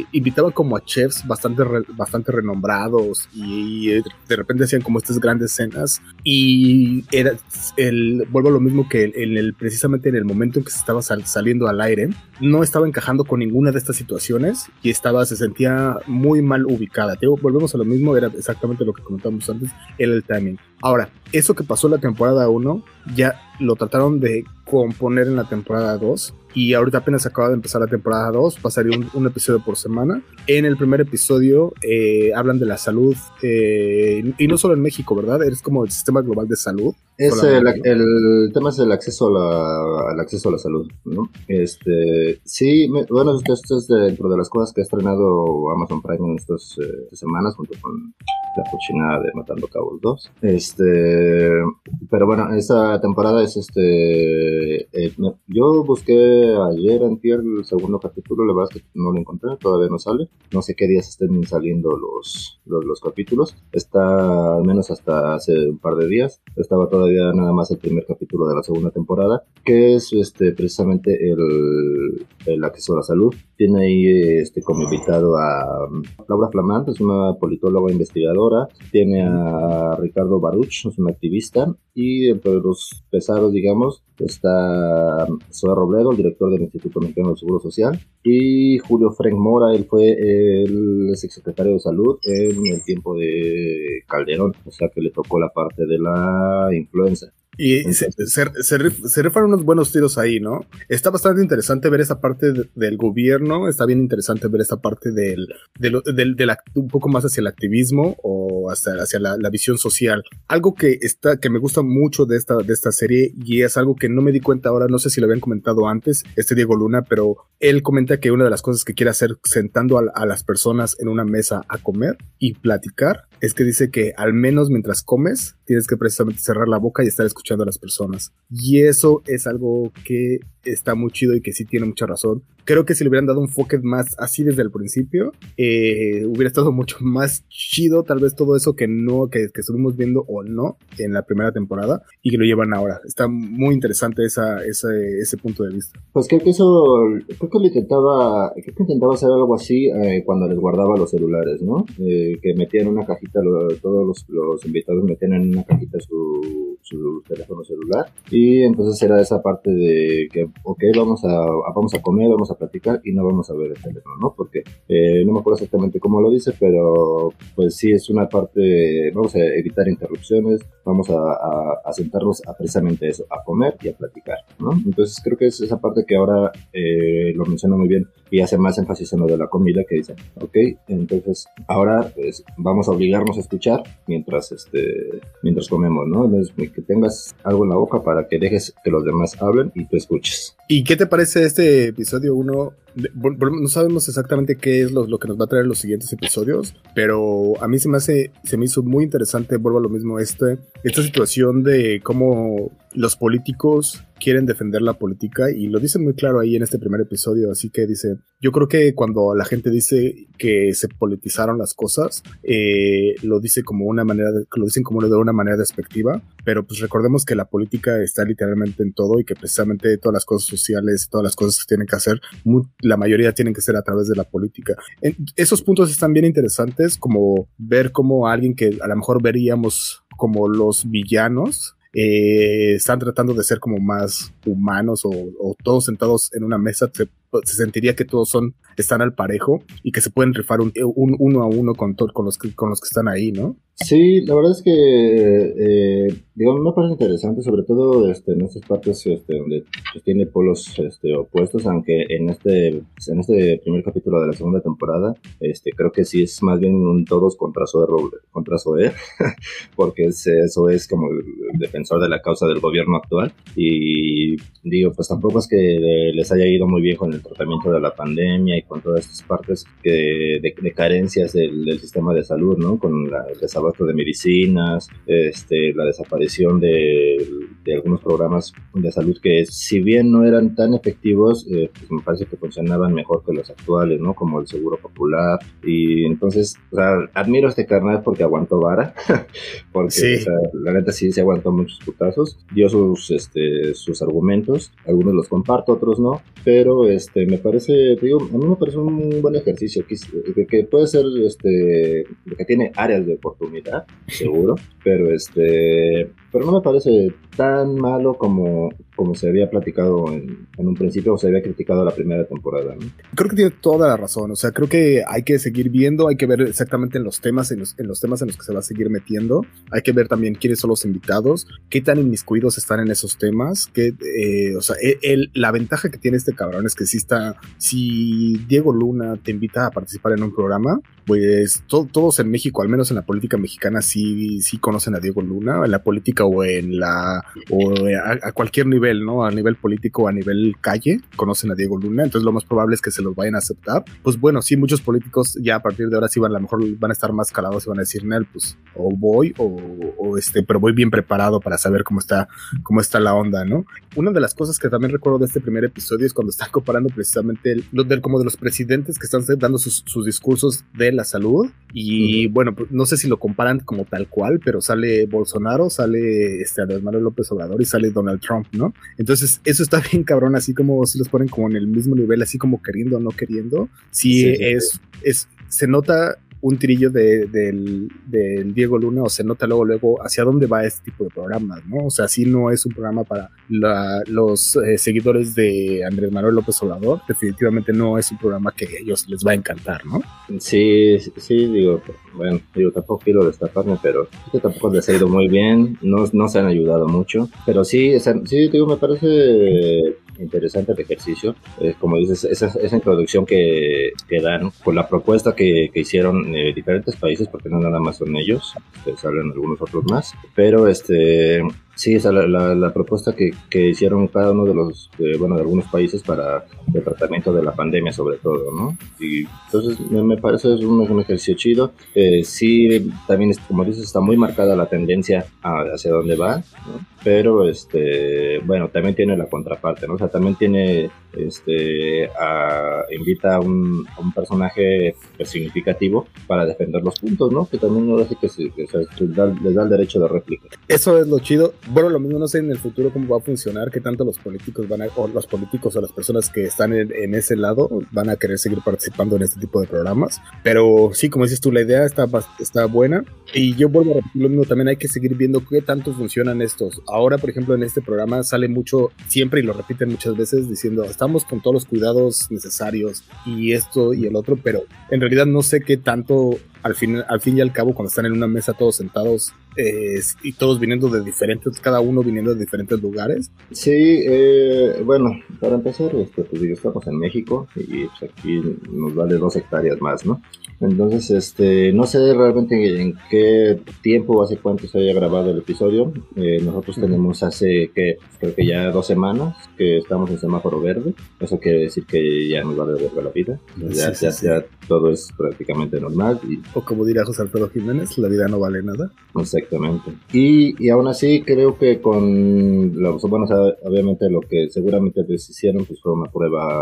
eh, invitaban como a chefs bastante, re- bastante renombrados y, eh, de repente hacían como estas grandes cenas y era el, vuelvo a lo mismo que en el, precisamente en el momento en que se estaba sal- saliendo al aire, no estaba encajando con ninguna de estas situaciones y estaba, se sentía muy mal ubicada. Volvemos a lo mismo, era exactamente lo que comentamos antes, era el timing. Ahora, eso que pasó la temporada 1, ya lo trataron de componer en la temporada 2 y ahorita apenas acaba de empezar la temporada 2, pasaría un, un episodio por semana. En el primer episodio eh, hablan de la salud eh, y no solo en México, ¿verdad? Es como el sistema global de salud. Es el, tema es el acceso a la, al acceso a la salud, ¿no? Este, sí, me- bueno, esto, esto es dentro de las cosas que ha estrenado Amazon Prime en estas eh, semanas junto con la cochinada de Matando Cabos 2. Este, pero bueno, esta temporada es este, eh, me- yo busqué ayer antier el segundo capítulo, la verdad es que no lo encontré, todavía no sale. No sé qué días estén saliendo los, los, los capítulos. Está al menos hasta hace un par de días. Estaba todavía nada más el primer capítulo de la segunda temporada, que es este precisamente el, el, acceso a la salud. Tiene ahí este, como invitado a um, Laura Flamante, es una politóloga investigadora. Tiene a Ricardo Baruch, es un activista. Y entre los pesados, digamos, está Zoe Robledo, el director del Instituto Mexicano del Seguro Social. Y Julio Frank Mora, él fue el exsecretario de Salud en el tiempo de Calderón, o sea que le tocó la parte de la influenza. Y se, se, rifan unos buenos tiros ahí, ¿no? Está bastante interesante ver esa parte del gobierno, está bien interesante ver esa parte del, del, del, un poco más hacia el activismo o hasta hacia la, la, visión social. Algo que está, que me gusta mucho de esta, de esta serie y es algo que no me di cuenta ahora, no sé si lo habían comentado antes, este Diego Luna, pero él comenta que una de las cosas que quiere hacer sentando a, a las personas en una mesa a comer y platicar es que dice que al menos mientras comes tienes que precisamente cerrar la boca y estar escuchando a las personas. Y eso es algo que está muy chido y que sí tiene mucha razón. Creo que si le hubieran dado un enfoque más así desde el principio, eh, hubiera estado mucho más chido tal vez todo eso que no, que, estuvimos viendo o no en la primera temporada y que lo llevan ahora. Está muy interesante esa, ese punto de vista. Pues creo que eso, creo que lo intentaba, creo que intentaba hacer algo así eh, cuando les guardaba los celulares, ¿no? Eh, que metían una cajita, todos los, los, invitados metían en una cajita su, su teléfono celular y entonces era esa parte de que ok, vamos a, vamos a comer, vamos a platicar y no vamos a ver el teléfono, ¿no? Porque eh, no me acuerdo exactamente cómo lo dice, pero pues sí es una parte, vamos a evitar interrupciones, vamos a, a, sentarnos a precisamente eso, a comer y a platicar, ¿no? Entonces creo que es esa parte que ahora eh, lo menciona muy bien y hace más énfasis en lo de la comida que dice, ok, entonces ahora pues, vamos a obligarnos a escuchar mientras, este, mientras comemos, ¿no? Entonces, que tengas algo en la boca para que dejes que los demás hablen y tú escuches. ¿Y qué te parece este episodio 1? No sabemos exactamente qué es lo, que nos va a traer los siguientes episodios, pero a mí se me hace, se me hizo muy interesante, vuelvo a lo mismo, este, esta situación de cómo los políticos quieren defender la política y lo dicen muy claro ahí en este primer episodio, así que dice, yo creo que cuando la gente dice que se politizaron las cosas, eh, lo dice como una manera, de, lo dicen como de una manera despectiva, pero pues recordemos que la política está literalmente en todo y que precisamente todas las cosas sociales, todas las cosas que tienen que hacer, la mayoría tienen que ser a través de la política. esos puntos están bien interesantes, como ver cómo alguien que a lo mejor veríamos como los villanos, eh, están tratando de ser como más humanos o, todos sentados en una mesa se, sentiría que todos son están al parejo y que se pueden rifar un, uno a uno con, con, los que, con los que están ahí, ¿no? Sí, la verdad es que, eh, digamos, me parece interesante, sobre todo este, en estas partes este, donde pues, tiene polos este, opuestos, aunque en este, en este primer capítulo de la segunda temporada, este, creo que sí es más bien un todos contra Zoe, contra Zoe porque eso es como el defensor de la causa del gobierno actual. Y digo, pues tampoco es que les haya ido muy bien con el tratamiento de la pandemia y con todas estas partes de, de, carencias del, del, sistema de salud, ¿no? Con la, el de medicinas, este, la desaparición de, algunos programas de salud que si bien no eran tan efectivos, eh, pues me parece que funcionaban mejor que los actuales, ¿no? Como el Seguro Popular. Y entonces, o sea, admiro a este carnal porque aguantó vara, porque la neta sí se aguantó muchos putazos, dio sus, este, sus argumentos, algunos los comparto, otros no, pero este, me parece, digo, a mí me parece un buen ejercicio que, que puede ser, este, que tiene áreas de oportunidad seguro, pero este, pero no me parece tan malo como, como se había platicado en, un principio o se había criticado la primera temporada. Creo que tiene toda la razón, o sea, creo que hay que seguir viendo, hay que ver exactamente en los temas, en los, en los temas en los que se va a seguir metiendo, hay que ver también quiénes son los invitados, qué tan inmiscuidos están en esos temas, que, eh, o sea, e, la ventaja que tiene este cabrón es que si está, si Diego Luna te invita a participar en un programa, pues todos en México, al menos en la política mexicana, sí, sí conocen a Diego Luna, en la política o en la, o a, cualquier nivel, ¿no? A nivel político, a nivel calle, conocen a Diego Luna, entonces lo más probable es que se los vayan a aceptar. Pues bueno, sí, muchos políticos ya a partir de ahora sí van, a lo mejor van a estar más calados y van a decir, Nel, pues, o voy, o, este, pero voy bien preparado para saber cómo está, cómo está la onda, ¿no? Una de las cosas que también recuerdo de este primer episodio es cuando están comparando precisamente el, del, como de los presidentes que están dando sus, sus discursos de la salud. Y bueno, pues, no sé si lo comparan como tal cual, pero sale Bolsonaro, sale este Andrés Manuel López Obrador y sale Donald Trump, ¿no? Entonces, eso está bien cabrón, así como si los ponen como en el mismo nivel, así como queriendo o no queriendo. Sí, es, es, se nota un trillo de, del, Diego Luna o se nota luego, luego hacia dónde va este tipo de programas, ¿no? O sea, sí no es un programa para los eh, seguidores de Andrés Manuel López Obrador, definitivamente no es un programa que a ellos les va a encantar, ¿no? Sí, sí, digo, bueno, digo, tampoco quiero destaparme, pero que tampoco les ha ido muy bien, no, no se han ayudado mucho, pero sí, sí, digo, me parece interesante el ejercicio. Como dices, esa, esa introducción que, que, dan con la propuesta que, que hicieron eh, diferentes países, porque no nada más son ellos, salen algunos otros más, pero este Sí, esa la, la, propuesta que, que, hicieron cada uno de los, bueno, de algunos países para el tratamiento de la pandemia sobre todo, ¿no? Y entonces me, parece es un, ejercicio chido. Eh, sí, también, como dices, está muy marcada la tendencia hacia dónde va, ¿no? Pero, este, bueno, también tiene la contraparte, ¿no? O sea, también tiene, este, a, invita a un, a personaje significativo para defender los puntos, ¿no? Que también no hace que, se, les, da, les da el derecho de réplica. Eso es lo chido bueno, lo mismo no sé en el futuro cómo va a funcionar, qué tanto los políticos van a, o los políticos o las personas que están en, ese lado van a querer seguir participando en este tipo de programas. Pero sí, como dices tú, la idea está, está buena. Y yo vuelvo a repetir lo mismo, también hay que seguir viendo qué tanto funcionan estos. Ahora, por ejemplo, en este programa sale mucho, siempre y lo repiten muchas veces, diciendo, estamos con todos los cuidados necesarios y esto y el otro, pero en realidad no sé qué tanto al fin, al fin y al cabo, cuando están en una mesa todos sentados y todos viniendo de diferentes, cada uno viniendo de diferentes lugares. Sí, eh, bueno, para empezar, este, pues estamos en México y pues, aquí nos vale dos hectáreas más, ¿no? Entonces, este, no sé realmente en qué tiempo, hace cuánto se haya grabado el episodio. Eh, nosotros tenemos hace, que creo que ya dos semanas que estamos en semáforo verde. Eso quiere decir que ya nos vale verga la vida. ya, ya, ya, todo es prácticamente normal. Y... O como diría José Alfredo Jiménez, la vida no vale nada. Exactamente. Y, y aún así creo que con, los, bueno, obviamente lo que seguramente les hicieron pues fue una prueba,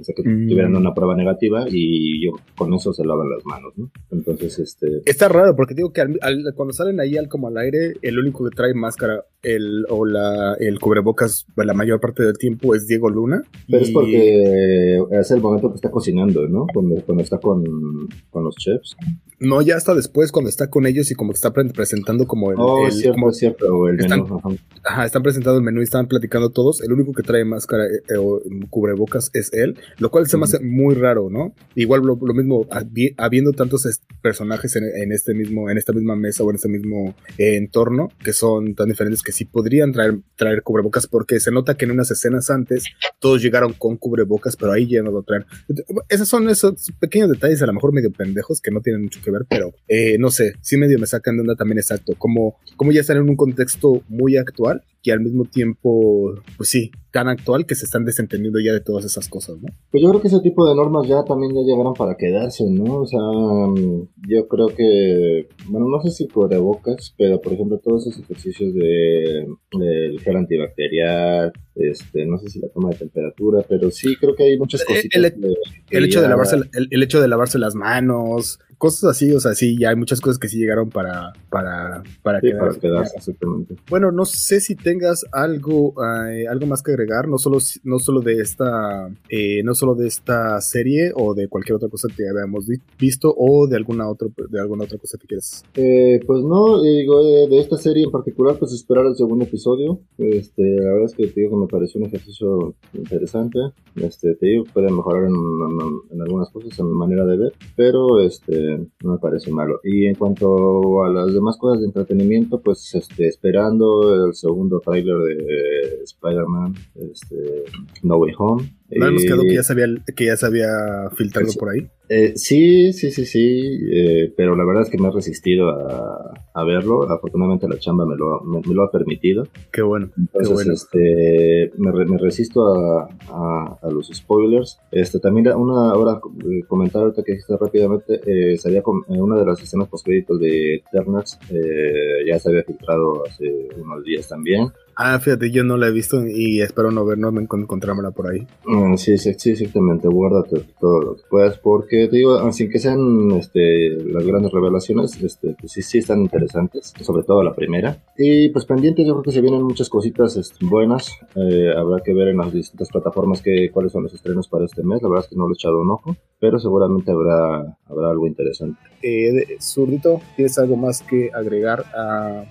o sea, que mm. tuvieran una prueba negativa y yo con eso se lavan las manos, ¿no? Entonces, este... Está raro porque digo que cuando salen ahí al, como al aire, el único que trae máscara el, o la, el cubrebocas la mayor parte del tiempo es Diego Luna. Pero es porque es el momento que está cocinando, ¿no? Cuando, cuando está con, con los chefs. No, ya hasta después cuando está con ellos y como que está presentando como el... Oh, cierto, cierto, el están, Ajá, están presentando el menú y están platicando todos. El único que trae máscara eh, eh, o cubrebocas es él, lo cual se me hace muy raro, ¿no? Igual lo, mismo, habiendo tantos personajes en, este mismo, en esta misma mesa o en este mismo eh, entorno que son tan diferentes que sí podrían traer, traer cubrebocas porque se nota que en unas escenas antes todos llegaron con cubrebocas, pero ahí ya no lo traen. Esos son esos pequeños detalles a lo mejor medio pendejos que no tienen mucho que ver, pero eh, no sé, sí medio me sacan de onda también exacto, como, como ya están en un contexto muy actual y al mismo tiempo, pues sí, tan actual que se están desentendiendo ya de todas esas cosas, ¿no? Pues yo creo que ese tipo de normas ya también ya llegaron para quedarse, ¿no? O sea, mm, yo creo que, bueno, no sé si bocas, pero por ejemplo todos esos ejercicios de, del gel antibacterial, este, no sé si la toma de temperatura, pero sí creo que hay muchas cosas. El, hecho de lavarse, el, hecho de lavarse las manos, cosas así, o sea, sí, ya hay muchas cosas que sí llegaron para, para, para, quedarse, exactamente. Bueno, no sé si tengas algo, eh, algo más que agregar, no solo, no solo de esta, eh, no solo de esta serie o de cualquier otra cosa que hayamos visto o de alguna otra, de alguna otra cosa que quieras. Eh, pues no, digo, de esta serie en particular, pues esperar el segundo episodio. Este, la verdad es que te digo que me pareció un ejercicio interesante. Este, te digo, puede mejorar en, en algunas cosas en mi manera de ver, pero este no me parece malo. Y en cuanto a las demás cosas de entretenimiento, pues este, esperando el segundo tráiler de Spider-Man, este, No Way Home. ¿No hemos quedado que ya se había, que ya se había filtrado por ahí? Eh, sí, sí, sí, sí, eh, pero la verdad es que me he resistido a, a verlo. Afortunadamente la chamba me lo, me, lo ha permitido. Qué bueno. Entonces, este, me, me resisto a, a, los spoilers. Este, también una hora eh, comentar ahorita que dijiste rápidamente, eh, sería con, en una de las escenas post créditos de Eternals, eh, ya se había filtrado hace unos días también Ah, fíjate, yo no la he visto y espero no ver, no encontrármela por ahí. Mm, sí, sí, sí, exactamente. Guárdate todo lo que puedas, porque te digo, sin que sean este, las grandes revelaciones, este, pues sí, sí están interesantes, sobre todo la primera. Y pues pendientes, yo creo que se vienen muchas cositas este, buenas. Eh, habrá que ver en las distintas plataformas que, cuáles son los estrenos para este mes. La verdad es que no lo he echado un ojo, pero seguramente habrá, habrá algo interesante. Eh, Zurdito, ¿tienes algo más que agregar a,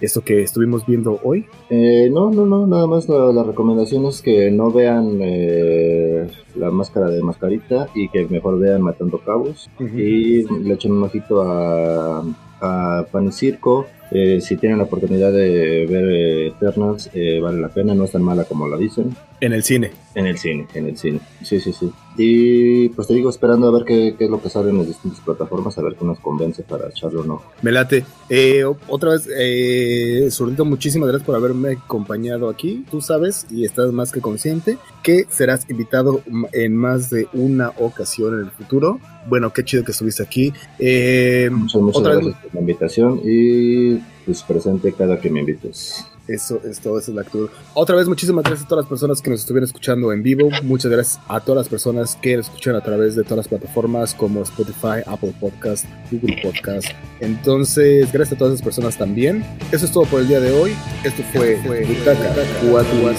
esto que estuvimos viendo hoy? Eh, no, no, no, nada más la, recomendación es que no vean eh, la máscara de mascarita y que mejor vean Matando Cabos y le echen un ojito a, a Pan y Circo. Eh, si tienen la oportunidad de ver Eternals, vale la pena, no es tan mala como la dicen. En el cine. En el cine, en el cine. Sí, sí, sí. Y pues te digo, esperando a ver qué, es lo que sale en las distintas plataformas, a ver qué nos convence para echarlo o no. Me late. Eh, otra vez, eh, muchísimas gracias por haberme acompañado aquí. Tú sabes, y estás más que consciente, que serás invitado en más de una ocasión en el futuro. Bueno, qué chido que estuviste aquí. Eh, muchas, muchas gracias por la invitación y pues presente cada que me invites. Eso es todo, esa es la actitud. Otra vez, muchísimas gracias a todas las personas que nos estuvieron escuchando en vivo. Muchas gracias a todas las personas que nos escuchan a través de todas las plataformas como Spotify, Apple Podcast, Google Podcast. Entonces, gracias a todas esas personas también. Eso es todo por el día de hoy. Esto fue, Butaca 4